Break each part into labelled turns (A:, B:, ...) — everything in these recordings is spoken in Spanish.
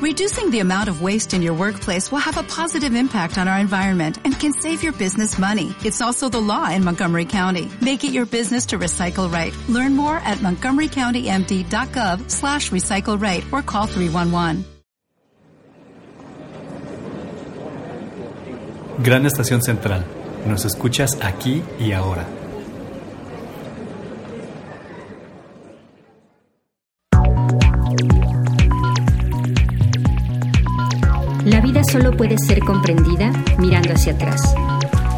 A: Reducing the amount of waste in your workplace will have a positive impact on our environment and can save your business money. It's also the law in Montgomery County. Make it your business to recycle right. Learn more at montgomerycountymd.gov slash recycle right or call 311.
B: Gran Estación Central. Nos escuchas aquí y ahora.
C: Solo puede ser comprendida mirando hacia atrás,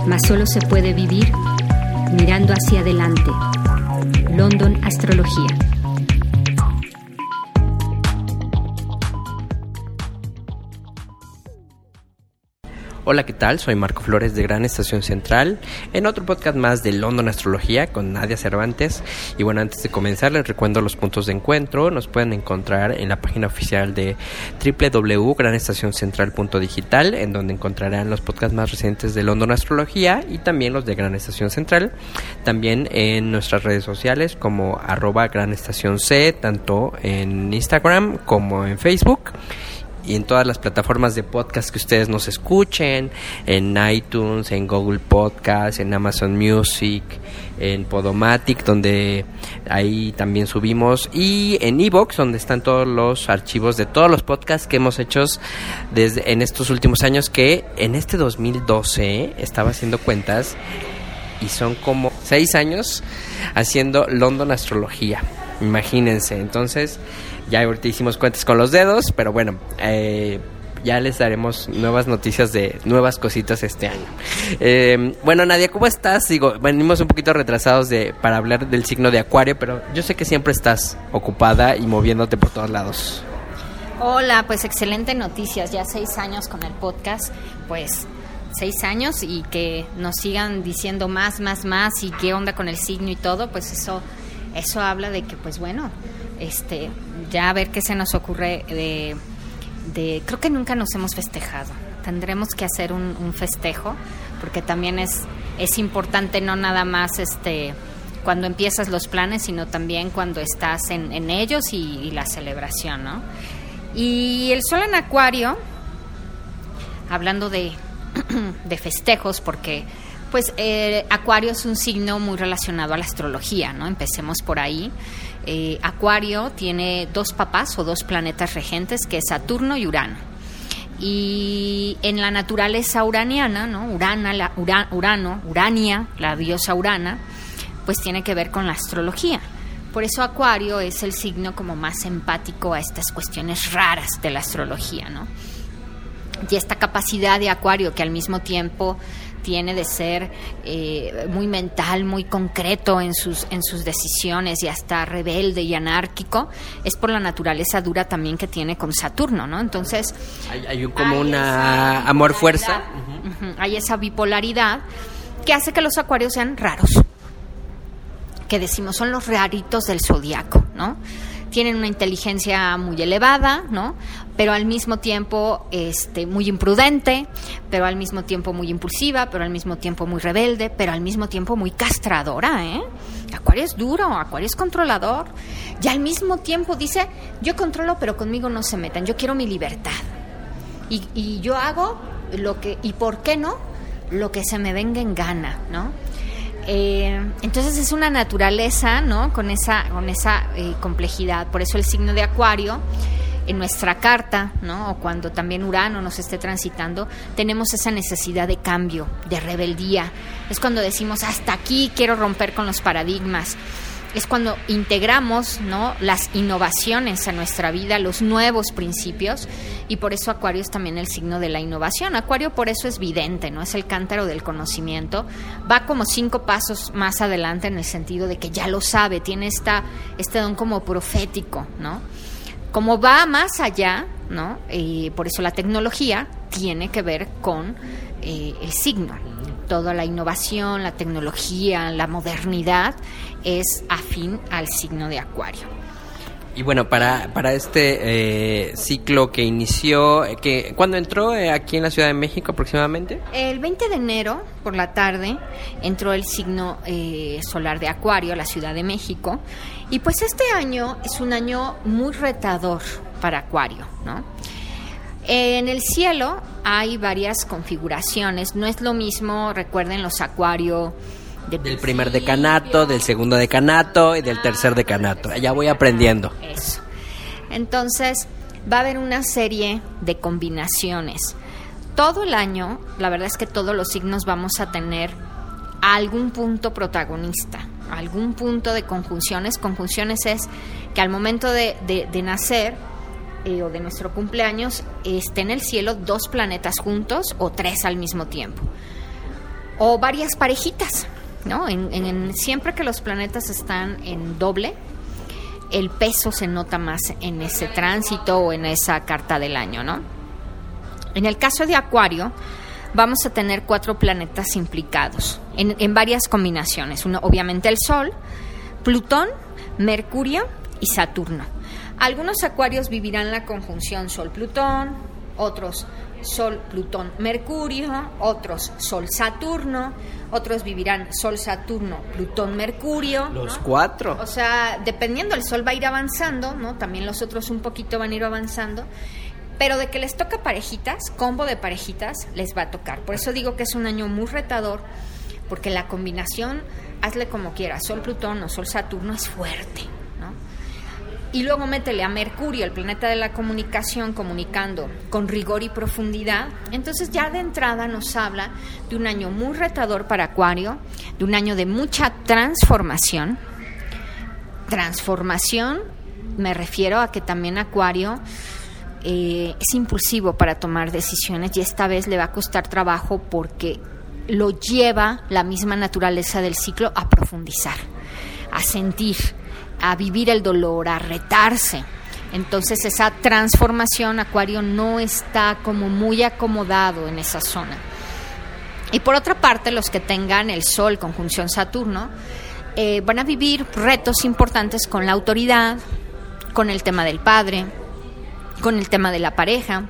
C: mas solo se puede vivir mirando hacia adelante. London Astrología.
D: Hola, ¿qué tal? Soy Marco Flores de Gran Estación Central, en otro podcast más de London Astrología con Nadia Cervantes. Y bueno, antes de comenzar les recuerdo los puntos de encuentro. Nos pueden encontrar en la página oficial de www.granestacioncentral.digital, en donde encontrarán los podcasts más recientes de London Astrología y también los de Gran Estación Central. También en nuestras redes sociales como arroba Gran Estación C, tanto en Instagram como en Facebook y en todas las plataformas de podcast que ustedes nos escuchen, en iTunes, en Google Podcast, en Amazon Music, en Podomatic, donde ahí también subimos, y en Evox, donde están todos los archivos de todos los podcasts que hemos hecho desde en estos últimos años, que en este 2012 estaba haciendo cuentas y son como seis años haciendo London Astrología. Imagínense, entonces ya ahorita hicimos cuentas con los dedos, pero bueno, eh, ya les daremos nuevas noticias de nuevas cositas este año. Eh, bueno, Nadia, ¿cómo estás? Digo, venimos un poquito retrasados de, para hablar del signo de Acuario, pero yo sé que siempre estás ocupada y moviéndote por todos lados.
E: Hola, pues excelente noticias, ya seis años con el podcast, pues seis años y que nos sigan diciendo más, más, más y qué onda con el signo y todo, pues eso, eso habla de que, pues bueno, este, ya a ver qué se nos ocurre de, creo que nunca nos hemos festejado. Tendremos que hacer un, festejo, porque también es, es importante no nada más este cuando empiezas los planes, sino también cuando estás en, en ellos y, la celebración, ¿no? Y el sol en acuario, hablando de, de festejos, porque pues eh, acuario es un signo muy relacionado a la astrología, ¿no? Empecemos por ahí. Eh, Acuario tiene dos papás o dos planetas regentes, que es Saturno y Urano. Y en la naturaleza uraniana, ¿no? Urana, Urano, Urania, la diosa Urana, pues tiene que ver con la astrología. Por eso Acuario es el signo como más empático a estas cuestiones raras de la astrología, ¿no? Y esta capacidad de Acuario que al mismo tiempo tiene de ser eh, muy mental, muy concreto en sus, en sus decisiones y hasta rebelde y anárquico, es por la naturaleza dura también que tiene con Saturno, ¿no? Entonces...
D: Hay, como una amor-fuerza.
E: hay esa bipolaridad que hace que los acuarios sean raros, que decimos son los raritos del zodiaco, ¿no? Tienen una inteligencia muy elevada, ¿no? Pero al mismo tiempo este, muy imprudente, pero al mismo tiempo muy impulsiva, pero al mismo tiempo muy rebelde, pero al mismo tiempo muy castradora, ¿eh? Acuario es duro, Acuario es controlador. Y al mismo tiempo dice, yo controlo, pero conmigo no se metan, yo quiero mi libertad. Y, y yo hago lo que, y por qué no, lo que se me venga en gana, ¿no? Eh, entonces es una naturaleza, ¿no? Con esa, con esa eh, complejidad. Por eso el signo de Acuario en nuestra carta, ¿no? O cuando también Urano nos esté transitando, tenemos esa necesidad de cambio, de rebeldía. Es cuando decimos hasta aquí quiero romper con los paradigmas es cuando integramos ¿no? las innovaciones a nuestra vida, los nuevos principios, y por eso Acuario es también el signo de la innovación. Acuario por eso es vidente, ¿no? Es el cántaro del conocimiento. Va como cinco pasos más adelante en el sentido de que ya lo sabe, tiene esta, este don como profético, ¿no? Como va más allá, ¿no? Y por eso la tecnología tiene que ver con eh, el signo toda la innovación, la tecnología, la modernidad es afín al signo de Acuario.
D: Y bueno, para, para este eh, ciclo que inició, eh, que ¿cuándo entró eh, aquí en la Ciudad de México aproximadamente?
E: El 20 de enero, por la tarde, entró el signo solar de Acuario a la Ciudad de México. Y pues este año es un año muy retador para Acuario, ¿no? En el cielo hay varias configuraciones. No es lo mismo, recuerden los acuarios de
D: Del primer decanato, del segundo decanato y del tercer decanato. Ya voy aprendiendo.
E: Eso. Entonces, va a haber una serie de combinaciones. Todo el año, la verdad es que todos los signos vamos a tener algún punto protagonista, algún punto de conjunciones. Conjunciones es que al momento de, nacer eh, o de nuestro cumpleaños esté en el cielo dos planetas juntos o tres al mismo tiempo. O varias parejitas, ¿no? En- siempre que los planetas están en doble, el peso se nota más en ese tránsito o en esa carta del año, ¿no? En el caso de Acuario, vamos a tener cuatro planetas implicados en, en varias combinaciones. Uno, obviamente el Sol, Plutón, Mercurio y Saturno. Algunos acuarios vivirán la conjunción Sol-Plutón, otros Sol-Plutón-Mercurio, otros Sol-Saturno, otros vivirán Sol-Saturno, Plutón-Mercurio.
D: Los
E: ¿no?
D: cuatro.
E: O sea, dependiendo, el Sol va a ir avanzando, ¿no? También los otros un poquito van a ir avanzando. Pero de que les toca parejitas, combo de parejitas, les va a tocar. Por eso digo que es un año muy retador, porque la combinación, hazle como quieras, Sol-Plutón o Sol-Saturno es fuerte. Y luego métele a Mercurio, el planeta de la comunicación, comunicando con rigor y profundidad. Entonces ya de entrada nos habla de un año muy retador para Acuario, de un año de mucha transformación. Transformación, me refiero a que también Acuario eh, es impulsivo para tomar decisiones y esta vez le va a costar trabajo porque lo lleva la misma naturaleza del ciclo a profundizar, a sentir, a vivir el dolor, a retarse. Entonces esa transformación, Acuario no está como muy acomodado en esa zona. Y por otra parte, los que tengan el Sol conjunción Saturno eh, van a vivir retos importantes con la autoridad, con el tema del padre, con el tema de la pareja,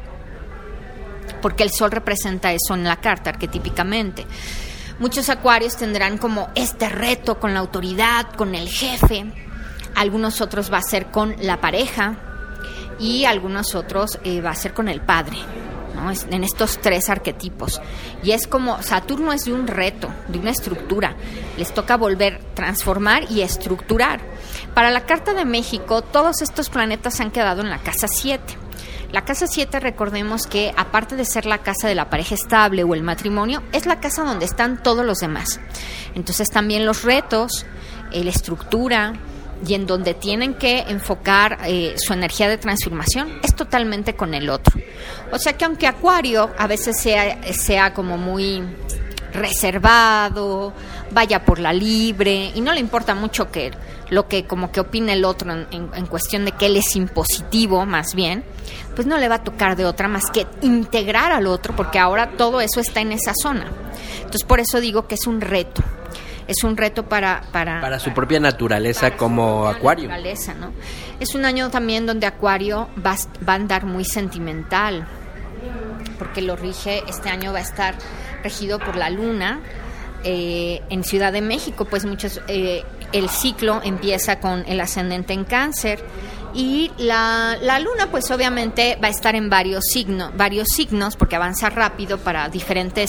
E: porque el Sol representa eso en la carta arquetípicamente. Muchos acuarios tendrán como este reto con la autoridad, con el jefe, algunos otros va a ser con la pareja y algunos otros eh, va a ser con el padre. En estos tres arquetipos. Y es como Saturno es de un reto, de una estructura. Les toca volver, transformar y estructurar. Para la Carta de México, todos estos planetas han quedado en la casa 7. La casa 7, recordemos que aparte de ser la casa de la pareja estable o el matrimonio, es la casa donde están todos los demás. Entonces también los retos, eh, la estructura y en donde tienen que enfocar eh, su energía de transformación es totalmente con el otro. O sea que aunque Acuario a veces sea, sea como muy reservado, vaya por la libre y no le importa mucho que lo que como que opine el otro en, en- cuestión de que él es impositivo más bien, pues no le va a tocar de otra más que integrar al otro porque ahora todo eso está en esa zona. Entonces por eso digo que es un reto. Es un reto para... Para,
D: Para su propia naturaleza
E: para
D: como
E: propia
D: acuario.
E: naturaleza, ¿no? Es un año también donde Acuario va, va a andar muy sentimental, porque lo rige, este año va a estar regido por la luna. eh, en Ciudad de México, pues muchos, eh, el ciclo empieza con el ascendente en cáncer y la, la luna pues obviamente va a estar en varios signos, varios signos porque avanza rápido para diferentes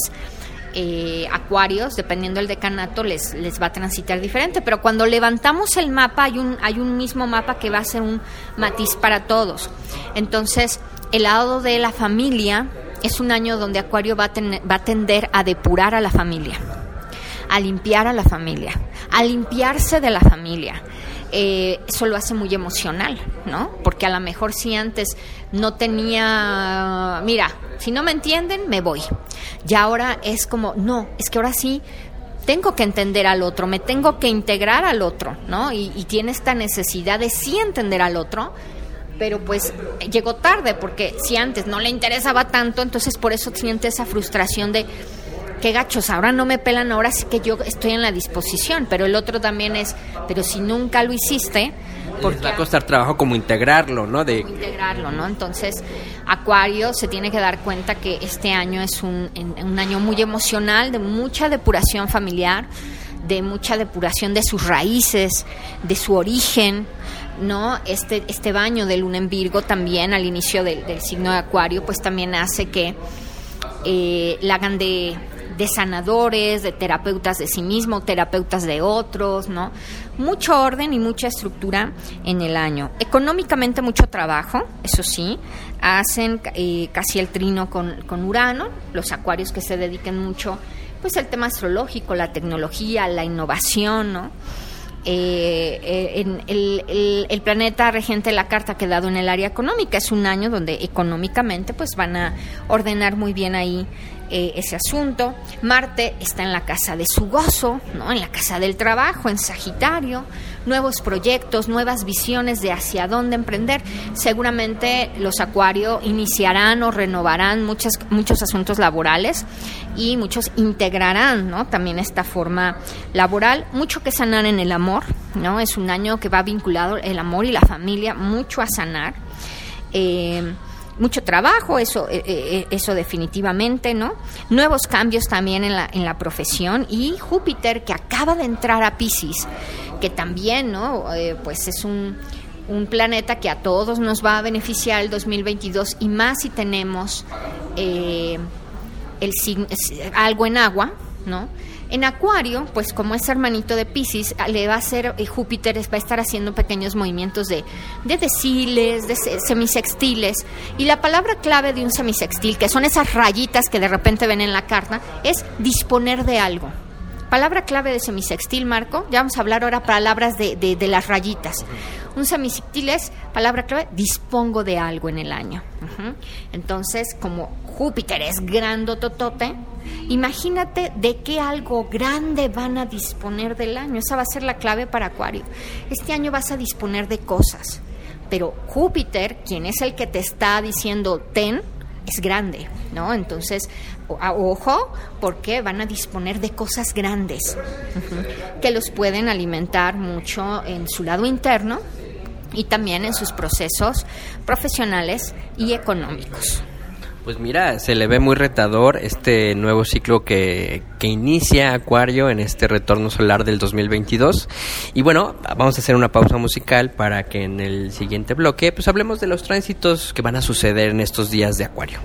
E: eh, acuarios, dependiendo del decanato, les, les va a transitar diferente. Pero cuando levantamos el mapa, hay un, hay un mismo mapa que va a ser un matiz para todos. Entonces, el lado de la familia es un año donde Acuario va a, va a tender a depurar a la familia, a limpiar a la familia, a limpiarse de la familia. Eh, eso lo hace muy emocional, ¿no? Porque a lo mejor si antes no tenía, mira, si no me entienden, me voy. Y ahora es como, no, es que ahora sí tengo que entender al otro, me tengo que integrar al otro, ¿no? Y, y tiene esta necesidad de sí entender al otro, pero pues llegó tarde, porque si antes no le interesaba tanto, entonces por eso siente esa frustración de qué gachos, ahora no me pelan, ahora sí que yo estoy en la disposición, pero el otro también es, pero si nunca lo hiciste, ¿por
D: Les va a costar trabajo como integrarlo, ¿no? De
E: integrarlo, ¿no? Entonces, Acuario se tiene que dar cuenta que este año es un, un año muy emocional, de mucha depuración familiar, de mucha depuración de sus raíces, de su origen, ¿no? Este, este baño de luna en Virgo también al inicio del, del signo de Acuario, pues también hace que eh, la hagan de, de sanadores, de terapeutas de sí mismo, terapeutas de otros, ¿no? Mucho orden y mucha estructura en el año. Económicamente mucho trabajo, eso sí, hacen eh, casi el trino con, con Urano, los acuarios que se dediquen mucho pues al tema astrológico, la tecnología, la innovación, ¿no? Eh, eh, en el, el, planeta regente la carta ha quedado en el área económica. Es un año donde económicamente pues van a ordenar muy bien ahí eh, ese asunto. Marte está en la casa de su gozo, ¿no? en la casa del trabajo, en Sagitario, nuevos proyectos, nuevas visiones de hacia dónde emprender. Seguramente los Acuario iniciarán o renovarán muchas, muchos asuntos laborales y muchos integrarán ¿no? también esta forma laboral. Mucho que sanar en el amor, ¿no? es un año que va vinculado el amor y la familia mucho a sanar. Eh, mucho trabajo, eso, eh, eh, eso definitivamente, ¿no? Nuevos cambios también en la, en la profesión y Júpiter que acaba de entrar a Pisces, que también, ¿no? Eh, pues es un, un, planeta que a todos nos va a beneficiar el 2022 y más si tenemos el, algo en agua, ¿no? En Acuario, pues como es hermanito de Pisces, le va a hacer, eh, Júpiter va a estar haciendo pequeños movimientos de, de deciles, de semisextiles. Y la palabra clave de un semisextil, que son esas rayitas que de repente ven en la carta, es disponer de algo. Palabra clave de semisextil, Marco. Ya vamos a hablar ahora palabras de, de, de las rayitas. Un semisextil es, palabra clave, dispongo de algo en el año. Uh -huh. Entonces, como Júpiter es grandototote, imagínate de qué algo grande van a disponer del año. Esa va a ser la clave para Acuario. Este año vas a disponer de cosas, pero Júpiter, quien es el que te está diciendo ten, es grande, ¿no? Entonces, ojo, porque van a disponer de cosas grandes que los pueden alimentar mucho en su lado interno y también en sus procesos profesionales y económicos.
D: Pues mira, se le ve muy retador este nuevo ciclo que, que, inicia Acuario en este retorno solar del 2022. Y bueno, vamos a hacer una pausa musical para que en el siguiente bloque pues hablemos de los tránsitos que van a suceder en estos días de Acuario.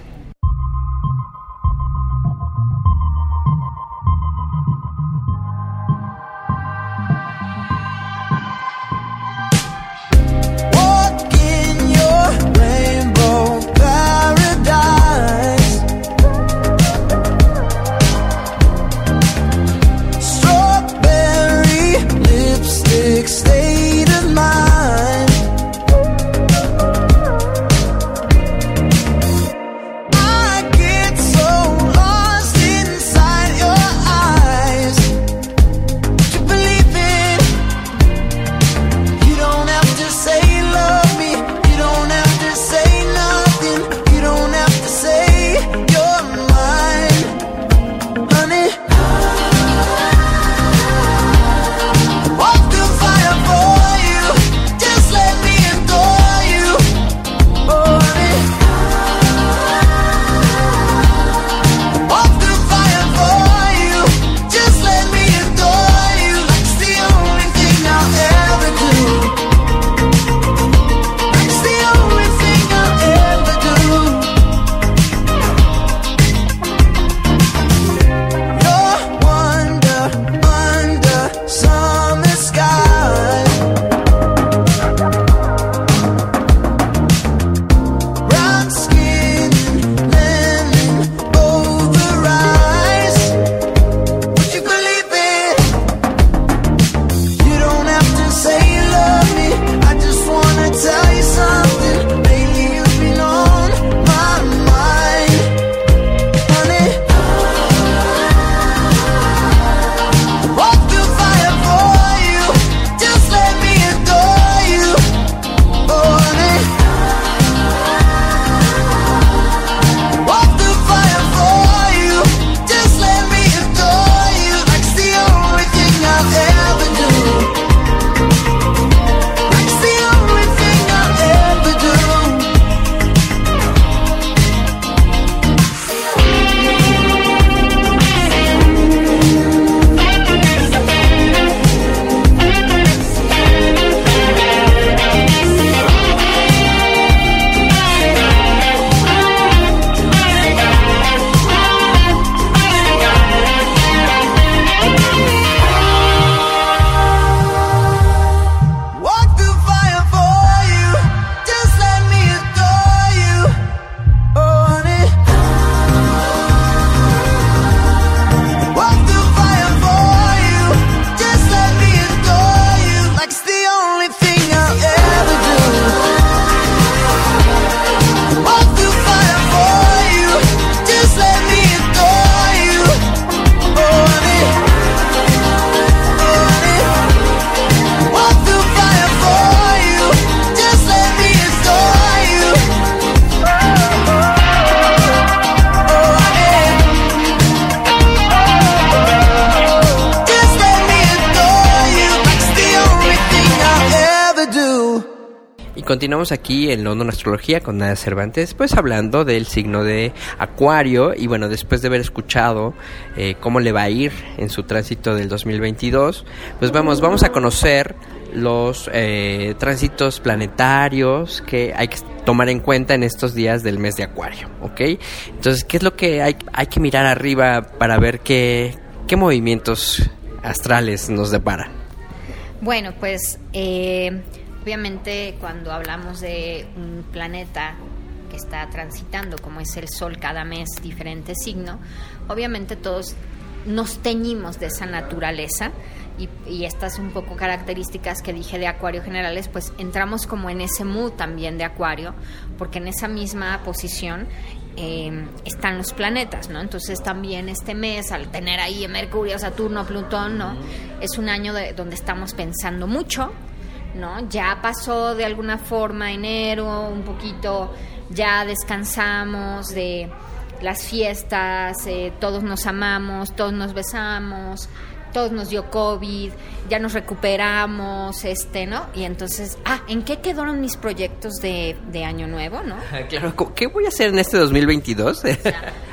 D: Aquí en London Astrología con Nada Cervantes, pues hablando del signo de Acuario y bueno, después de haber escuchado eh, cómo le va a ir en su tránsito del 2022, pues vamos, vamos a conocer los eh, tránsitos planetarios que hay que tomar en cuenta en estos días del mes de Acuario, ¿ok? Entonces, ¿qué es lo que hay, hay que mirar arriba para ver qué, qué movimientos astrales nos deparan?
E: Bueno, pues eh, obviamente cuando hablamos de un planeta que está transitando, como es el Sol cada mes, diferente signo, obviamente todos nos teñimos de esa naturaleza y, estas un poco características que dije de Acuario generales, pues entramos como en ese mood también de Acuario, porque en esa misma posición eh, están los planetas, ¿no? Entonces también este mes, al tener ahí Mercurio, Saturno, Plutón, ¿no? Es un año de, donde estamos pensando mucho, ¿no? Ya pasó de alguna forma enero, un poquito, ya descansamos de las fiestas, eh, todos nos amamos, todos nos besamos, todos nos dio COVID, ya nos recuperamos, este, ¿no? Y entonces, ah, ¿en qué quedaron mis proyectos de, de Año Nuevo, no?
D: claro, ¿qué voy a hacer en este 2022?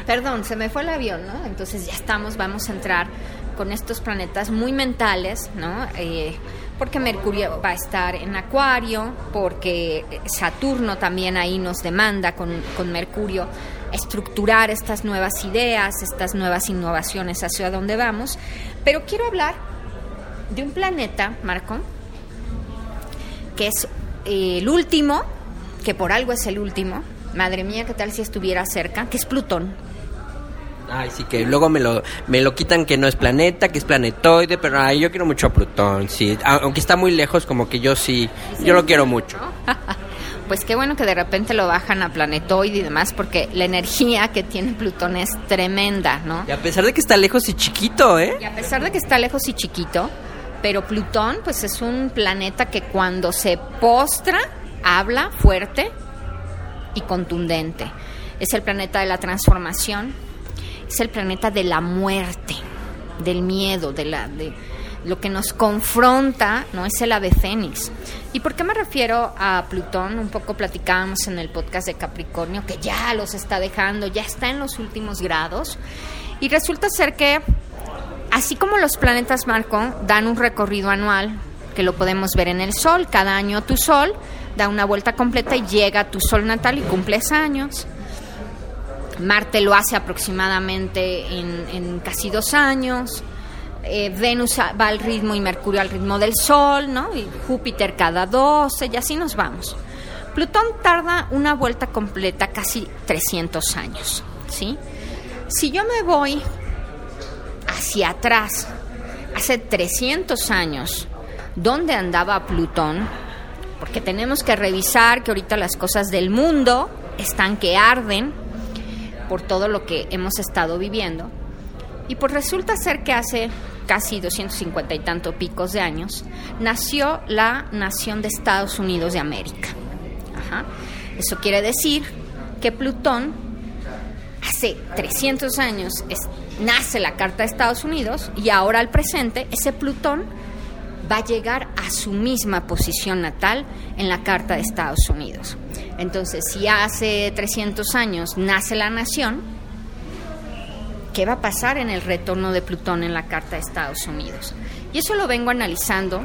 E: perdón, se me fue el avión, ¿no? Entonces ya estamos, vamos a entrar con estos planetas muy mentales, ¿no? Eh, porque Mercurio va a estar en Acuario, porque Saturno también ahí nos demanda con, con Mercurio estructurar estas nuevas ideas, estas nuevas innovaciones hacia dónde vamos. Pero quiero hablar de un planeta, Marco, que es eh, el último, que por algo es el último. Madre mía, ¿qué tal si estuviera cerca? Que es Plutón.
D: Ay, sí, que luego me lo, me lo quitan que no es planeta, que es planetoide, pero ay, yo quiero mucho a Plutón, sí. Aunque está muy lejos, como que yo sí, yo lo quiero mucho.
E: pues qué bueno que de repente lo bajan a planetoide y demás, porque la energía que tiene Plutón es tremenda, ¿no?
D: Y a pesar de que está lejos y chiquito, ¿eh?
E: Y a pesar de que está lejos y chiquito, pero Plutón, pues es un planeta que cuando se postra, habla fuerte y contundente. Es el planeta de la transformación, es el planeta de la muerte, del miedo, de la de lo que nos confronta, no es el ave fénix. ¿Y por qué me refiero a Plutón? Un poco platicábamos en el podcast de Capricornio que ya los está dejando, ya está en los últimos grados. Y resulta ser que así como los planetas Marco dan un recorrido anual que lo podemos ver en el Sol, cada año tu Sol da una vuelta completa y llega a tu Sol natal y cumples años. Marte lo hace aproximadamente en, casi dos años. Eh, Venus va al ritmo y Mercurio al ritmo del Sol, ¿no? Y Júpiter cada 12 y así nos vamos. Plutón tarda una vuelta completa casi 300 años, ¿sí? Si yo me voy hacia atrás, hace 300 años, ¿dónde andaba Plutón? Porque tenemos que revisar que ahorita las cosas del mundo están que arden, por todo lo que hemos estado viviendo. Y pues resulta ser que hace casi 250 y tanto picos de años, nació la nación de Estados Unidos de América. Eso quiere decir que Plutón, hace 300 años, nace la Carta de Estados Unidos y ahora al presente, ese Plutón va a llegar a su misma posición natal en la Carta de Estados Unidos. Entonces, si hace 300 años nace la nación, ¿qué va a pasar en el retorno de Plutón en la Carta de Estados Unidos? Y eso lo vengo analizando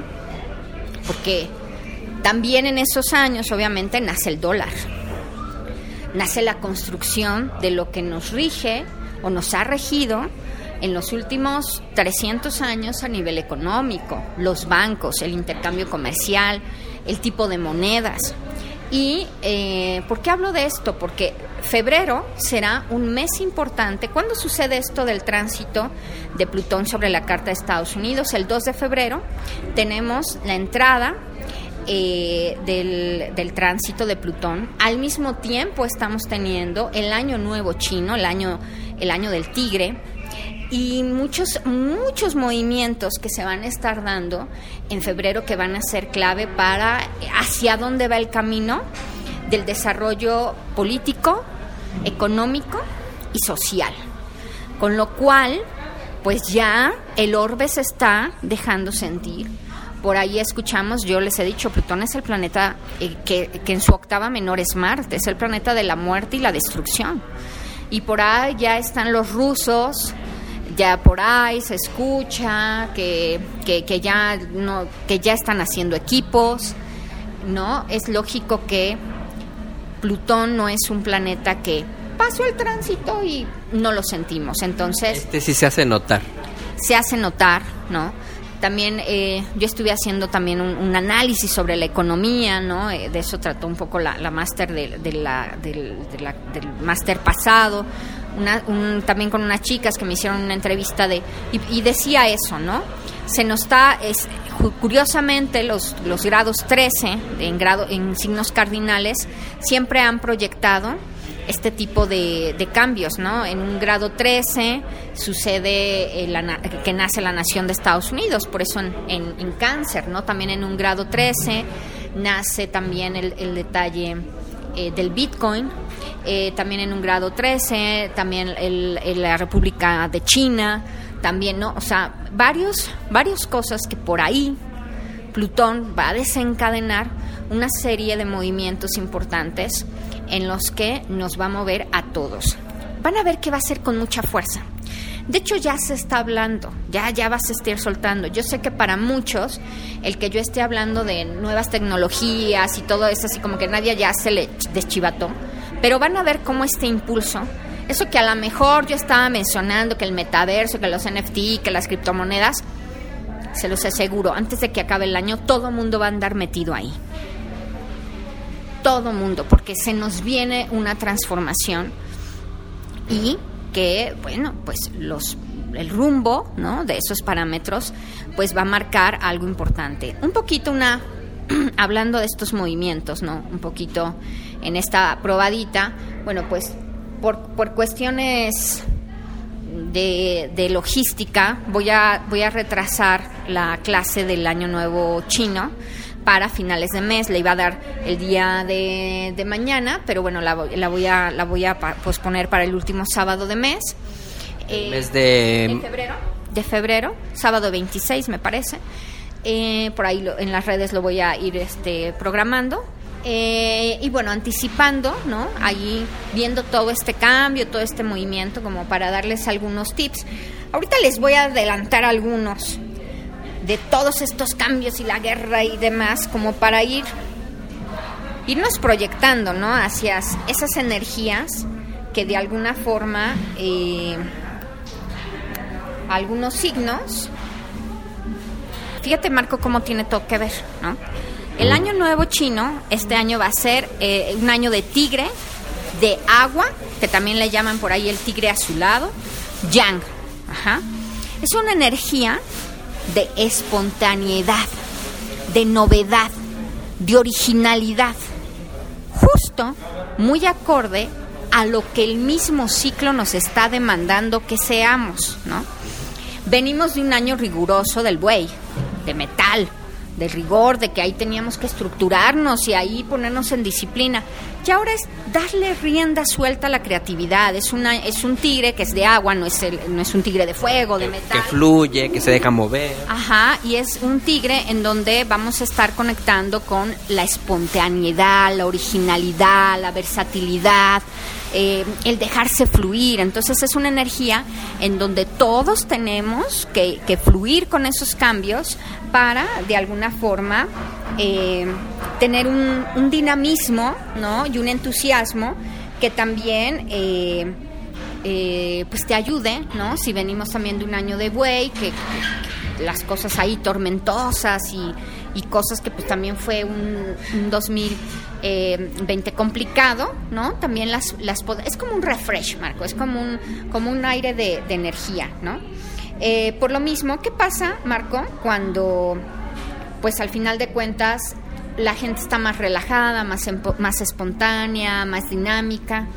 E: porque también en esos años, obviamente, nace el dólar, nace la construcción de lo que nos rige o nos ha regido en los últimos 300 años a nivel económico, los bancos, el intercambio comercial, el tipo de monedas. ¿Y eh, por qué hablo de esto? Porque febrero será un mes importante. ¿Cuándo sucede esto del tránsito de Plutón sobre la Carta de Estados Unidos? El 2 de febrero tenemos la entrada eh, del, del, tránsito de Plutón. Al mismo tiempo estamos teniendo el año nuevo chino, el año, el año del tigre, y muchos, muchos movimientos que se van a estar dando en febrero que van a ser clave para hacia dónde va el camino del desarrollo político, económico y social. Con lo cual, pues ya el orbe se está dejando sentir por ahí escuchamos, yo les he dicho, Plutón es el planeta eh, que, que en su octava menor es Marte, es el planeta de la muerte y la destrucción. Y por ahí ya están los rusos, ya por ahí se escucha que, que, que ya no, que ya están haciendo equipos, ¿no? Es lógico que Plutón no es un planeta que pasó el tránsito y no lo sentimos. Entonces,
D: Este sí se hace notar.
E: se hace notar, ¿no? También eh, yo estuve haciendo también un, análisis sobre la economía, ¿no? Eh, de eso trató un poco la, la máster de, la, del, máster pasado, una- un- también con unas chicas que me hicieron una entrevista de y, decía eso, ¿no? Se nos está, es, curiosamente los, los grados 13 en, grado, en signos cardinales siempre han proyectado este tipo de, cambios, ¿no? En un grado 13 sucede eh, la na- que nace la nación de Estados Unidos, por eso en, en- cáncer, ¿no? También en un grado 13 nace también el, el detalle eh, del Bitcoin, eh, también en un grado 13, también el- el- la República de China, también, ¿no? O sea, varios, varias cosas que por ahí Plutón va a desencadenar una serie de movimientos importantes en los que nos va a mover a todos. Van a ver que va a ser con mucha fuerza. De hecho, ya se está hablando, ya, ya vas a estar soltando. Yo sé que para muchos, el que yo esté hablando de nuevas tecnologías y todo eso, así como que nadie ya se le ch- deschivató, pero van a ver cómo este impulso, eso que a lo mejor yo estaba mencionando, que el metaverso, que los NFT, que las criptomonedas, se los aseguro, antes de que acabe el año, todo mundo va a andar metido ahí. Todo mundo, porque se nos viene una transformación y que, bueno, pues los el rumbo, ¿no? De esos parámetros, pues va a marcar algo importante. Un poquito una hablando de estos movimientos, ¿no? Un poquito en esta probadita, bueno, pues por, por cuestiones de, de logística voy a, voy a retrasar la clase del Año Nuevo chino para finales de mes. Le iba a dar el día de, de mañana, pero bueno, la, voy- la voy a, la voy a pa- posponer para el último sábado de mes. Eh,
D: mes de-
E: de febrero. De febrero, sábado 26 me parece. Eh, por ahí lo- en las redes lo voy a ir este, programando. Eh, y bueno, anticipando, ¿no? Ahí viendo todo este cambio, todo este movimiento, como para darles algunos tips. Ahorita les voy a adelantar algunos de todos estos cambios y la guerra y demás, como para ir irnos proyectando, ¿no? Hacia esas energías que de alguna forma eh, algunos signos. Fíjate, Marco, cómo tiene todo que ver, ¿no? El año nuevo chino, este año va a ser eh, un año de tigre, de agua, que también le llaman por ahí el tigre azulado, yang. Ajá. Es una energía de espontaneidad, de novedad, de originalidad, justo muy acorde a lo que el mismo ciclo nos está demandando que seamos, ¿no? Venimos de un año riguroso del buey, de metal, de rigor, de que ahí teníamos que estructurarnos y ahí ponernos en disciplina. Y ahora es darle rienda suelta a la creatividad. Es una es un tigre que es de agua, no es el- no es un tigre de fuego, de metal.
D: Que fluye, que se deja mover.
E: Ajá, y es un tigre en donde vamos a estar conectando con la espontaneidad, la originalidad, la versatilidad, eh, el dejarse fluir. Entonces es una energía en donde todos tenemos que, fluir con esos cambios para, de alguna forma, eh, tener un, dinamismo ¿no? y un entusiasmo que también... eh, eh, pues te ayude, ¿no? Si venimos también de un año de buey, que las cosas ahí tormentosas y, y cosas que pues también fue un, un 2020 complicado, ¿no? También las, las es como un refresh, Marco, es como un, como un aire de, energía, ¿no? Eh, por lo mismo, ¿qué pasa, Marco, cuando pues al final de cuentas la gente está más relajada, más, más espontánea, más dinámica?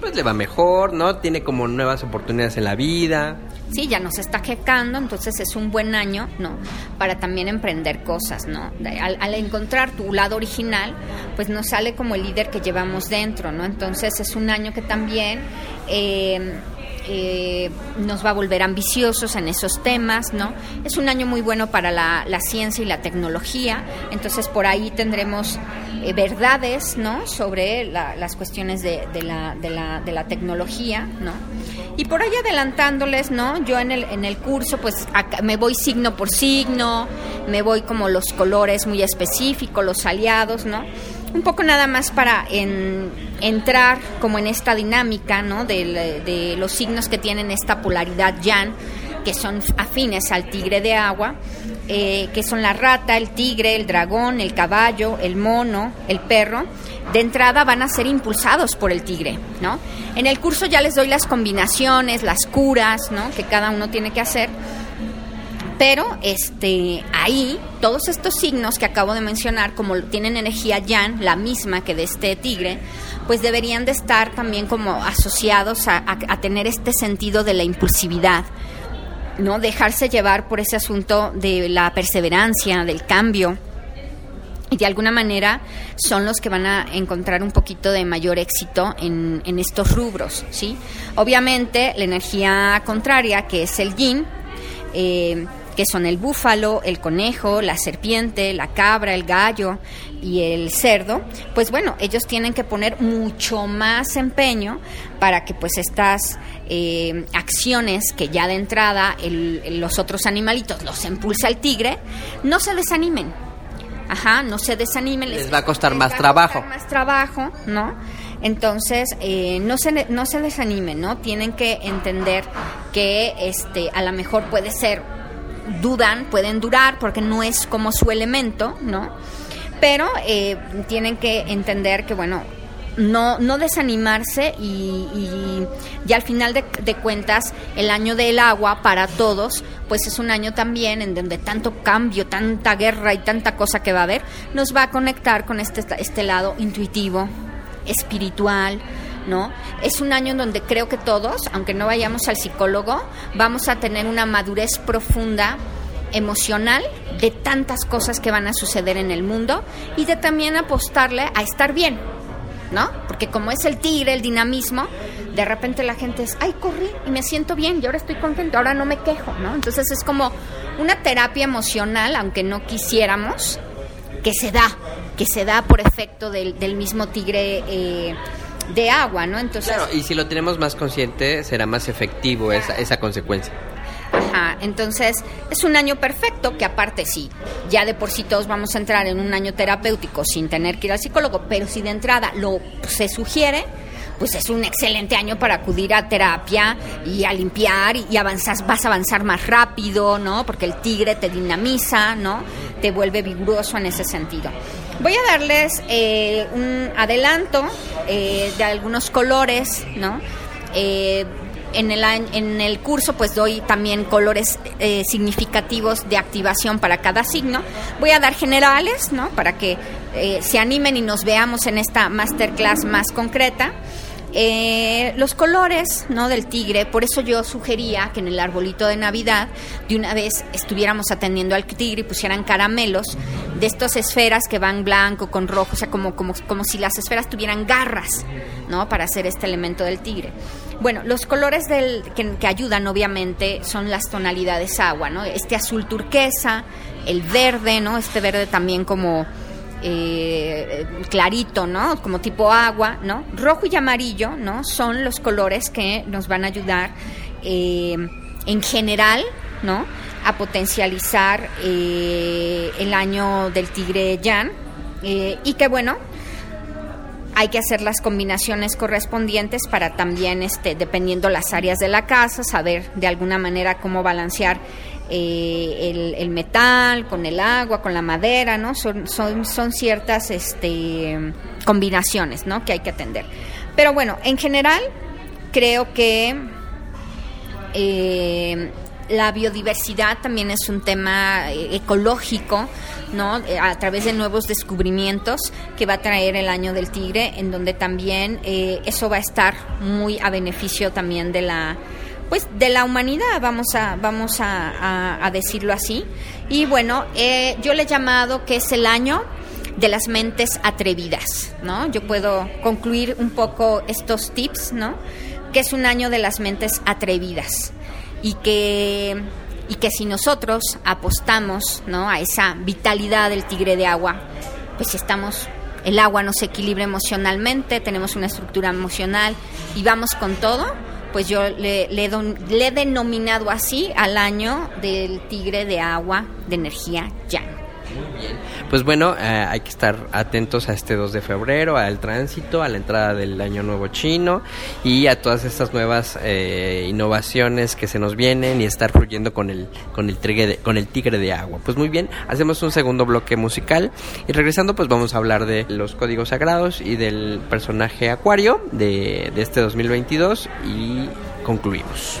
D: Pues le va mejor, ¿no? Tiene como nuevas oportunidades en la vida.
E: Sí, ya nos está quecando, entonces es un buen año, ¿no? Para también emprender cosas, ¿no? Al, al encontrar tu lado original, pues nos sale como el líder que llevamos dentro, ¿no? Entonces es un año que también eh, eh, nos va a volver ambiciosos en esos temas, ¿no? Es un año muy bueno para la, la ciencia y la tecnología, entonces por ahí tendremos eh, verdades, ¿no? Sobre las cuestiones de, de, la, de, la, de la tecnología, ¿no? Y por ahí adelantándoles, ¿no? Yo en el, en el curso, pues me voy signo por signo, me voy como los colores muy específicos, los aliados, ¿no? Un poco nada más para entrar como en esta dinámica, ¿no? De, de los signos que tienen esta polaridad yan, que son afines al tigre de agua, eh, que son la rata, el tigre, el dragón, el caballo, el mono, el perro de entrada van a ser impulsados por el tigre, ¿no? En el curso ya les doy las combinaciones, las curas, ¿no? Que cada uno tiene que hacer. Pero este ahí todos estos signos que acabo de mencionar, como tienen energía yan, la misma que de este tigre, pues deberían de estar también como asociados a tener este sentido de la impulsividad, no dejarse llevar por ese asunto de la perseverancia, del cambio y de alguna manera son los que van a encontrar un poquito de mayor éxito en, en estos rubros, ¿sí? Obviamente la energía contraria, que es el yin, eh, que son el búfalo, el conejo, la serpiente, la cabra, el gallo y el cerdo, pues bueno, ellos tienen que poner mucho más empeño para que pues estas eh, acciones que ya de entrada los otros animalitos los impulsa el tigre, no se desanimen, ajá, no se desanimen.
D: Les, va a costar más trabajo.
E: Más trabajo, ¿no? Entonces, eh, no, se, no se desanimen, ¿no? Tienen que entender que este, a lo mejor puede ser, dudan, pueden durar porque no es como su elemento, ¿no? Pero eh, tienen que entender que, bueno, no, no desanimarse y, y, al final de, cuentas el año del agua para todos pues es un año también en donde tanto cambio, tanta guerra y tanta cosa que va a haber nos va a conectar con este, este lado intuitivo, espiritual, ¿no? Es un año en donde creo que todos, aunque no vayamos al psicólogo, vamos a tener una madurez profunda emocional de tantas cosas que van a suceder en el mundo y de también apostarle a estar bien, ¿no? Porque como es el tigre, el dinamismo, de repente la gente es, ay, corrí y me siento bien y ahora estoy contento, ahora no me quejo, ¿no? Entonces es como una terapia emocional, aunque no quisiéramos, que se da, que se da por efecto del, mismo tigre. Eh, de agua, ¿no?
D: Entonces, claro, y si lo tenemos más consciente, será más efectivo esa, esa consecuencia.
E: Ajá, entonces es un año perfecto que aparte sí, ya de por sí todos vamos a entrar en un año terapéutico sin tener que ir al psicólogo, pero si de entrada lo se sugiere, pues es un excelente año para acudir a terapia y a limpiar y, avanzar, vas a avanzar más rápido, ¿no? Porque el tigre te dinamiza, ¿no? Te vuelve vigoroso en ese sentido. Voy a darles eh, un adelanto eh, de algunos colores, ¿no? Eh, en el, en el curso pues doy también colores eh, significativos de activación para cada signo. Voy a dar generales, ¿no? Para que eh, se animen y nos veamos en esta masterclass más concreta. Eh, los colores no del tigre, por eso yo sugería que en el arbolito de Navidad de una vez estuviéramos atendiendo al tigre y pusieran caramelos de estas esferas que van blanco con rojo, o sea, como, como, como si las esferas tuvieran garras, ¿no? Para hacer este elemento del tigre. Bueno, los colores del, que, ayudan obviamente son las tonalidades agua, ¿no? Este azul turquesa, el verde, ¿no? Este verde también como eh, clarito, ¿no? Como tipo agua, ¿no? Rojo y amarillo, ¿no? Son los colores que nos van a ayudar eh, en general, ¿no? A potencializar eh, el año del tigre Yan. y que bueno, hay que hacer las combinaciones correspondientes para también, este, dependiendo las áreas de la casa, saber de alguna manera cómo balancear eh, el, metal con el agua, con la madera, ¿no? Son, son, son ciertas este, combinaciones, ¿no? Que hay que atender. Pero bueno, en general creo que eh, la biodiversidad también es un tema eh, ecológico, ¿no? Eh, a través de nuevos descubrimientos que va a traer el año del tigre, en donde también eh, eso va a estar muy a beneficio también de la pues de la humanidad vamos a vamos a, decirlo así. Y bueno yo le he llamado que es el año de las mentes atrevidas no yo puedo concluir un poco estos tips no que es un año de las mentes atrevidas. Y que y que si nosotros apostamos ¿no? a esa vitalidad del tigre de agua, pues estamos, el agua nos equilibra emocionalmente, tenemos una estructura emocional y vamos con todo, pues yo le, le, le he denominado así al año del tigre de agua de energía yang.
D: Muy bien. Pues bueno, eh, hay que estar atentos a este 2 de febrero, al tránsito, a la entrada del Año Nuevo Chino y a todas estas nuevas eh, innovaciones que se nos vienen y estar fluyendo con el, con, el tigre de, con el tigre de agua. Pues muy bien, hacemos un segundo bloque musical y regresando pues vamos a hablar de los códigos sagrados y del personaje acuario de, de este 2022 y concluimos.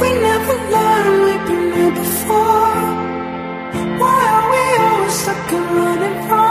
F: We never learned we've been here before. Why are we always stuck and running from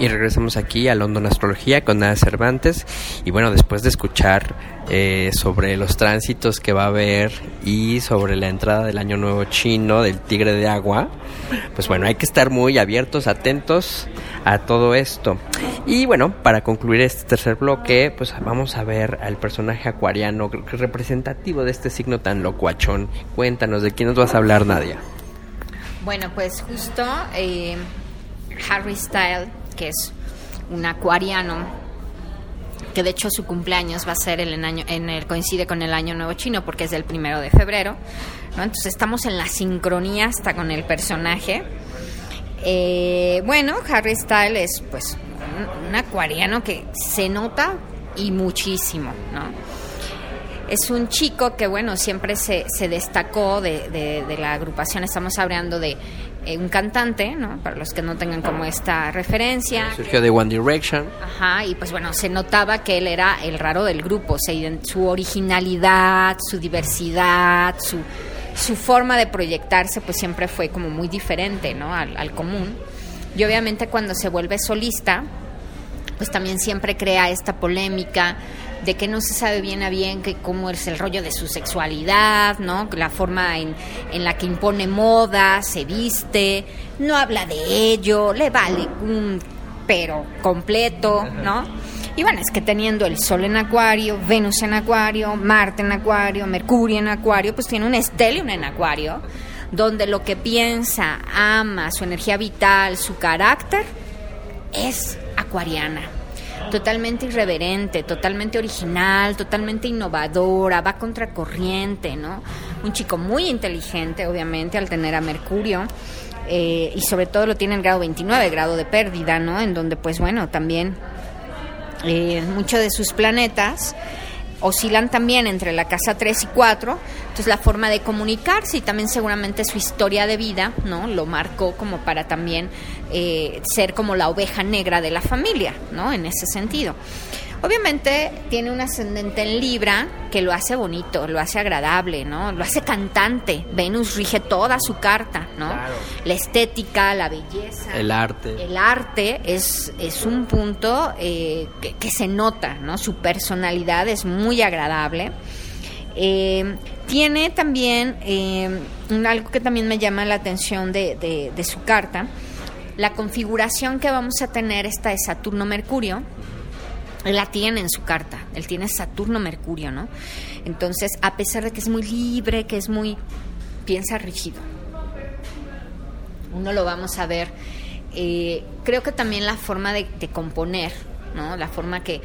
D: Y regresamos aquí a London Astrología con Nada Cervantes. Y bueno, después de escuchar eh, sobre los tránsitos que va a haber y sobre la entrada del Año Nuevo Chino, del Tigre de Agua, pues bueno, hay que estar muy abiertos, atentos a todo esto. Y bueno, para concluir este tercer bloque, pues vamos a ver al personaje acuariano representativo de este signo tan locuachón. Cuéntanos, ¿de quién nos vas a hablar, Nadia?
E: Bueno, pues justo eh, Harry Styles, que es un acuariano, que de hecho su cumpleaños va a ser el en año, en el, coincide con el año nuevo chino porque es del primero de febrero, ¿no? Entonces estamos en la sincronía hasta con el personaje. Eh, bueno, Harry Styles es pues un, acuariano que se nota y muchísimo, ¿no? es un chico que, bueno, siempre se, se destacó de, de, de, la agrupación. Estamos hablando de eh, un cantante, ¿no? Para los que no tengan como esta referencia.
D: Surgió de One Direction.
E: Ajá, y pues bueno, se notaba que él era el raro del grupo. Se, su originalidad, su diversidad, su, su forma de proyectarse, pues siempre fue como muy diferente, ¿no? Al, al común. Y obviamente cuando se vuelve solista, pues también siempre crea esta polémica de que no se sabe bien a bien que cómo es el rollo de su sexualidad, ¿no? La forma en, en la que impone moda, se viste, no habla de ello, le vale un pero completo, ¿no? Y bueno, es que teniendo el Sol en Acuario, Venus en Acuario, Marte en Acuario, Mercurio en Acuario, pues tiene un estelium en Acuario, donde lo que piensa, ama, su energía vital, su carácter, es acuariana totalmente irreverente, totalmente original, totalmente innovadora, va contracorriente, ¿no? Un chico muy inteligente, obviamente, al tener a Mercurio. Eh, y sobre todo lo tiene en grado 29, grado de pérdida, ¿no? En donde, pues bueno, también eh, muchos de sus planetas oscilan también entre la casa 3 y 4, entonces la forma de comunicarse y también seguramente su historia de vida, ¿no? Lo marcó como para también eh, ser como la oveja negra de la familia, ¿no? En ese sentido. Obviamente tiene un ascendente en Libra que lo hace bonito, lo hace agradable, ¿no? Lo hace cantante. Venus rige toda su carta, ¿no?
D: Claro.
E: La estética, la belleza.
D: El arte.
E: El arte es, es un punto eh, que, que, se nota, ¿no? Su personalidad es muy agradable. Eh, tiene también eh, algo que también me llama la atención de, de, de su carta. La configuración que vamos a tener esta de Saturno-Mercurio él la tiene en su carta, él tiene Saturno-Mercurio, ¿no? Entonces, a pesar de que es muy libre, que es muy, piensa rígido. Uno lo vamos a ver. Eh, creo que también la forma de, de componer, ¿no? La forma que,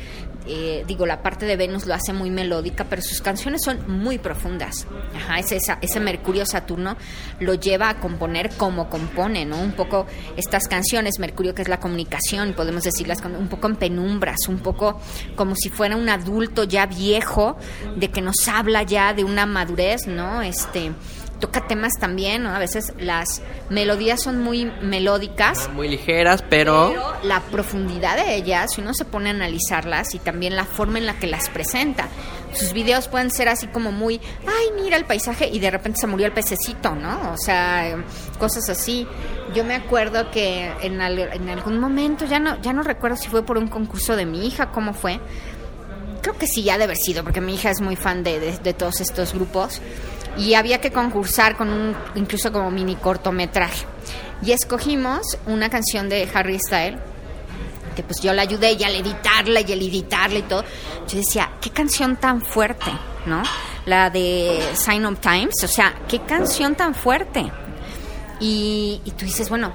E: eh, digo, la parte de Venus lo hace muy melódica, pero sus canciones son muy profundas. Ajá, ese, ese Mercurio Saturno lo lleva a componer como compone, ¿no? Un poco estas canciones, Mercurio que es la comunicación, podemos decirlas un poco en penumbras, un poco como si fuera un adulto ya viejo, de que nos habla ya de una madurez, ¿no? Este toca temas también, ¿no? A veces las melodías son muy melódicas.
D: Muy ligeras, pero...
E: pero... la profundidad de ellas, si uno se pone a analizarlas y también la forma en la que las presenta. Sus videos pueden ser así como muy, ay, mira el paisaje y de repente se murió el pececito, ¿no? O sea, cosas así. Yo me acuerdo que en, al, en algún momento, ya no, ya no recuerdo si fue por un concurso de mi hija, cómo fue. Creo que sí, ya de haber sido, porque mi hija es muy fan de, de, de todos estos grupos y había que concursar con un incluso como mini cortometraje. Y escogimos una canción de Harry Styles que pues yo la ayudé ya al editarla y el editarla y todo. Yo decía, qué canción tan fuerte, ¿no? La de Sign of Times, o sea, qué canción tan fuerte. Y, y tú dices, bueno,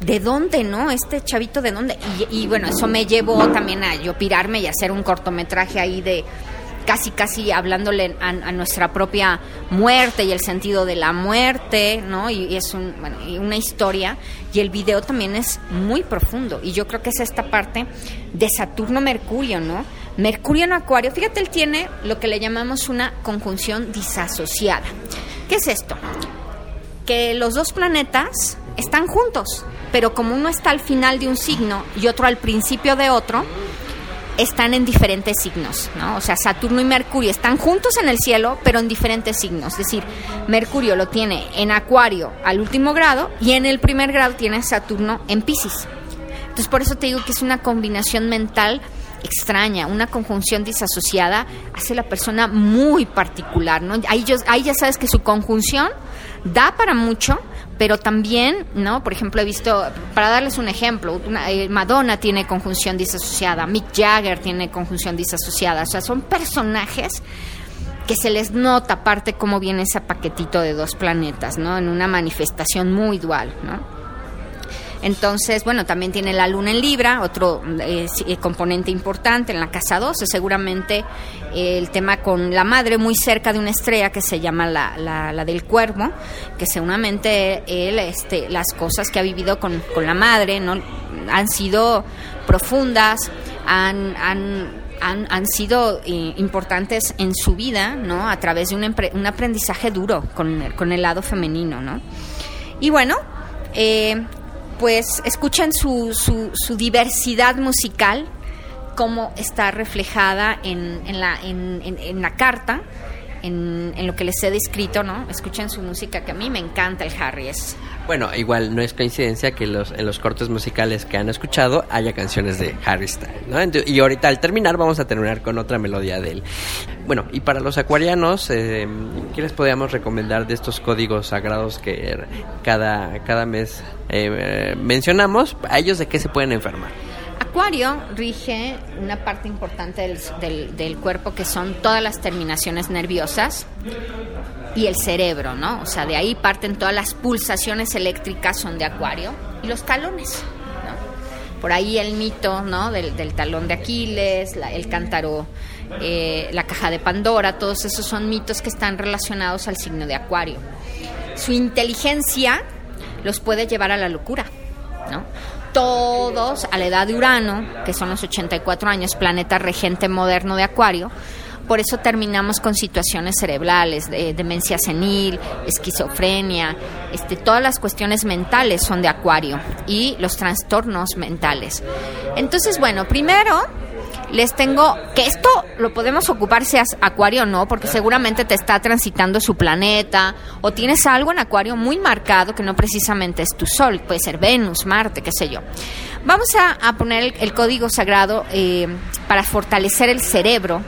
E: ¿de dónde, no? Este chavito, ¿de dónde? Y, y bueno, eso me llevó también a yo pirarme y hacer un cortometraje ahí de casi casi hablándole a, nuestra propia muerte y el sentido de la muerte, ¿no? Y, es una historia y el video también es muy profundo y yo creo que es esta parte de Saturno Mercurio, ¿no? Mercurio en Acuario, fíjate, él tiene lo que le llamamos una conjunción disasociada. ¿Qué es esto? Que los dos planetas están juntos, pero como uno está al final de un signo y otro al principio de otro, están en diferentes signos, ¿no? O sea, Saturno y Mercurio están juntos en el cielo, pero en diferentes signos. Es decir, Mercurio lo tiene en Acuario al último grado y en el primer grado tiene Saturno en Pisces. Entonces por eso te digo que es una combinación mental extraña, una conjunción disasociada hace la persona muy particular, ¿no? Ahí, ahí ya sabes que su conjunción da para mucho, pero también, ¿no? Por ejemplo, he visto, para darles un ejemplo, eh, Madonna tiene conjunción disasociada, Mick Jagger tiene conjunción disasociada, o sea, son personajes que se les nota aparte cómo viene ese paquetito de dos planetas, ¿no? En una manifestación muy dual, ¿no? Entonces, bueno, también tiene la luna en Libra, otro eh, eh, componente importante en la casa 12, seguramente eh, el tema con la madre muy cerca de una estrella que se llama la, la, la del cuervo, que seguramente él, este, las cosas que ha vivido con, con la madre, ¿no? Han sido profundas, han, han, han, sido importantes en su vida, ¿no? A través de un, un aprendizaje duro con, con el lado femenino, ¿no? Y bueno, eh, pues escuchen su, su, su diversidad musical, cómo está reflejada en, en la, en- en la carta, en, lo que les he descrito, ¿no? Escuchen su música, que a mí me encanta el Harry, es
D: Bueno, igual no es coincidencia que los, en los cortes musicales que han escuchado haya canciones de Harry Styles, ¿no? Y ahorita al terminar vamos a terminar con otra melodía de él. Bueno, y para los acuarianos, eh, ¿qué les podríamos recomendar de estos códigos sagrados que cada, cada mes eh, eh, mencionamos? ¿A ellos de qué se pueden enfermar?
E: Acuario rige una parte importante del, del- cuerpo que son todas las terminaciones nerviosas y el cerebro, ¿no? O sea, de ahí parten todas las pulsaciones eléctricas son de Acuario y los talones, ¿no? Por ahí el mito, ¿no? Del, del talón de Aquiles, el cántaro, eh, la caja de Pandora, todos esos son mitos que están relacionados al signo de Acuario. Su inteligencia los puede llevar a la locura, ¿no? Todos a la edad de Urano, que son los 84 años, planeta regente moderno de Acuario, por eso terminamos con situaciones cerebrales, de, demencia senil, esquizofrenia, este, todas las cuestiones mentales son de Acuario y los trastornos mentales. Entonces, bueno, primero les tengo que esto lo podemos ocupar seas acuario o no, porque seguramente te está transitando su planeta o tienes algo en acuario muy marcado que no precisamente es tu sol, puede ser Venus, Marte, qué sé yo. Vamos a, a poner el, el código sagrado eh, para fortalecer el cerebro,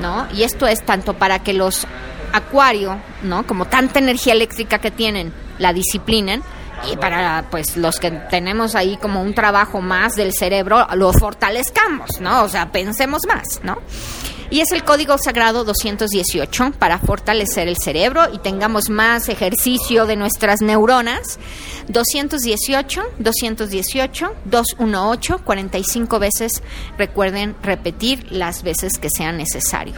E: ¿no? Y esto es tanto para que los acuario, ¿no? Como tanta energía eléctrica que tienen, la disciplinen y para pues los que tenemos ahí como un trabajo más del cerebro lo fortalezcamos, ¿no? O sea, pensemos más, ¿no? Y es el código sagrado 218 para fortalecer el cerebro y tengamos más ejercicio de nuestras neuronas. 218, 218, 218, 45 veces. Recuerden repetir las veces que sea necesario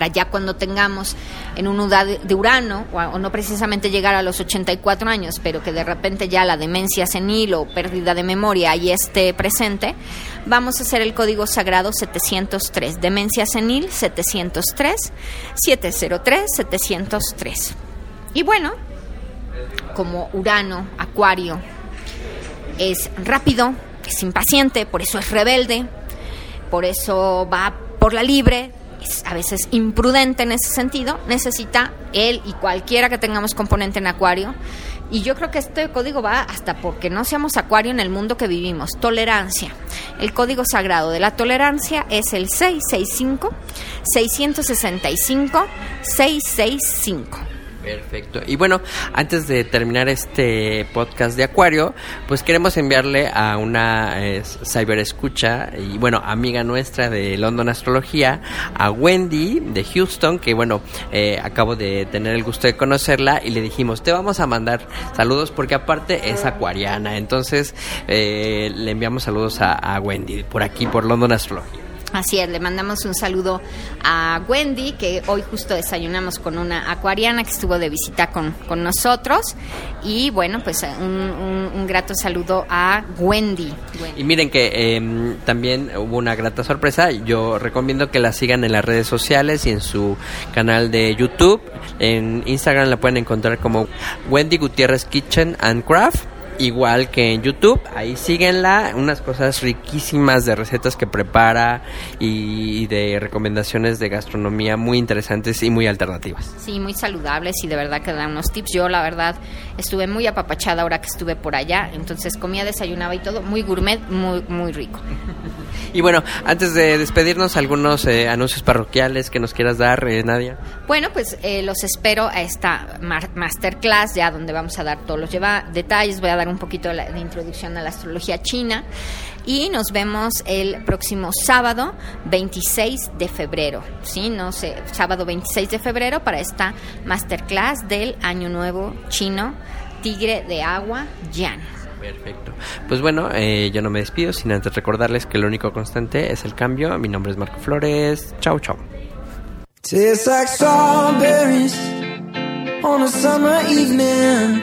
E: para ya cuando tengamos en una edad de- Urano, o no precisamente llegar a los 84 años, pero que de repente ya la demencia senil o pérdida de memoria ahí esté presente, vamos a hacer el código sagrado 703, demencia senil 703, 703, 703. Y bueno, como Urano, Acuario, es rápido, es impaciente, por eso es rebelde, por eso va por la libre, es a veces imprudente en ese sentido, necesita él y cualquiera que tengamos componente en acuario. Y yo creo que este código va hasta porque no seamos acuario en el mundo que vivimos. Tolerancia. El código sagrado de la tolerancia es el 665-665-665.
D: Perfecto. Y bueno, antes de terminar este podcast de Acuario, pues queremos enviarle a una eh, cyber escucha y bueno, amiga nuestra de London Astrología, a Wendy de Houston, que bueno, eh, acabo de tener el gusto de conocerla y le dijimos, te vamos a mandar saludos porque aparte es acuariana. Entonces, eh, le enviamos saludos a, a Wendy por aquí, por London Astrología.
E: Así es, le mandamos un saludo a Wendy, que hoy justo desayunamos con una acuariana que estuvo de visita con, con nosotros. Y bueno, pues un, un- grato saludo a Wendy.
D: Y miren que eh, también hubo una grata sorpresa. Yo recomiendo que la sigan en las redes sociales y en su canal de YouTube. En Instagram la pueden encontrar como Wendy Gutiérrez Kitchen and Craft. Igual que en YouTube. Ahí síguenla, unas cosas riquísimas de recetas que prepara y de recomendaciones de gastronomía muy interesantes y muy alternativas.
E: Sí, muy saludables y de verdad que dan unos tips. Yo, la verdad, estuve muy apapachada ahora que estuve por allá. Entonces comía, desayunaba y todo. Muy gourmet, muy, muy rico.
D: Y bueno, antes de despedirnos, algunos eh, anuncios parroquiales que nos quieras dar, eh, Nadia.
E: Bueno, pues eh, los espero a esta masterclass, ya donde vamos a dar todos los lleva detalles. Voy a dar un poquito de, la- de introducción a la astrología china. Y nos vemos el próximo sábado 26 de febrero. Sí, no sé, sábado 26 de febrero para esta masterclass del Año Nuevo Chino, Tigre de Agua, Yan.
D: Perfecto. Pues bueno, eh, yo no me despido sin antes recordarles que lo único constante es el cambio. Mi nombre es Marco Flores. Chau, chau.
F: Tastes like strawberries on a summer evening,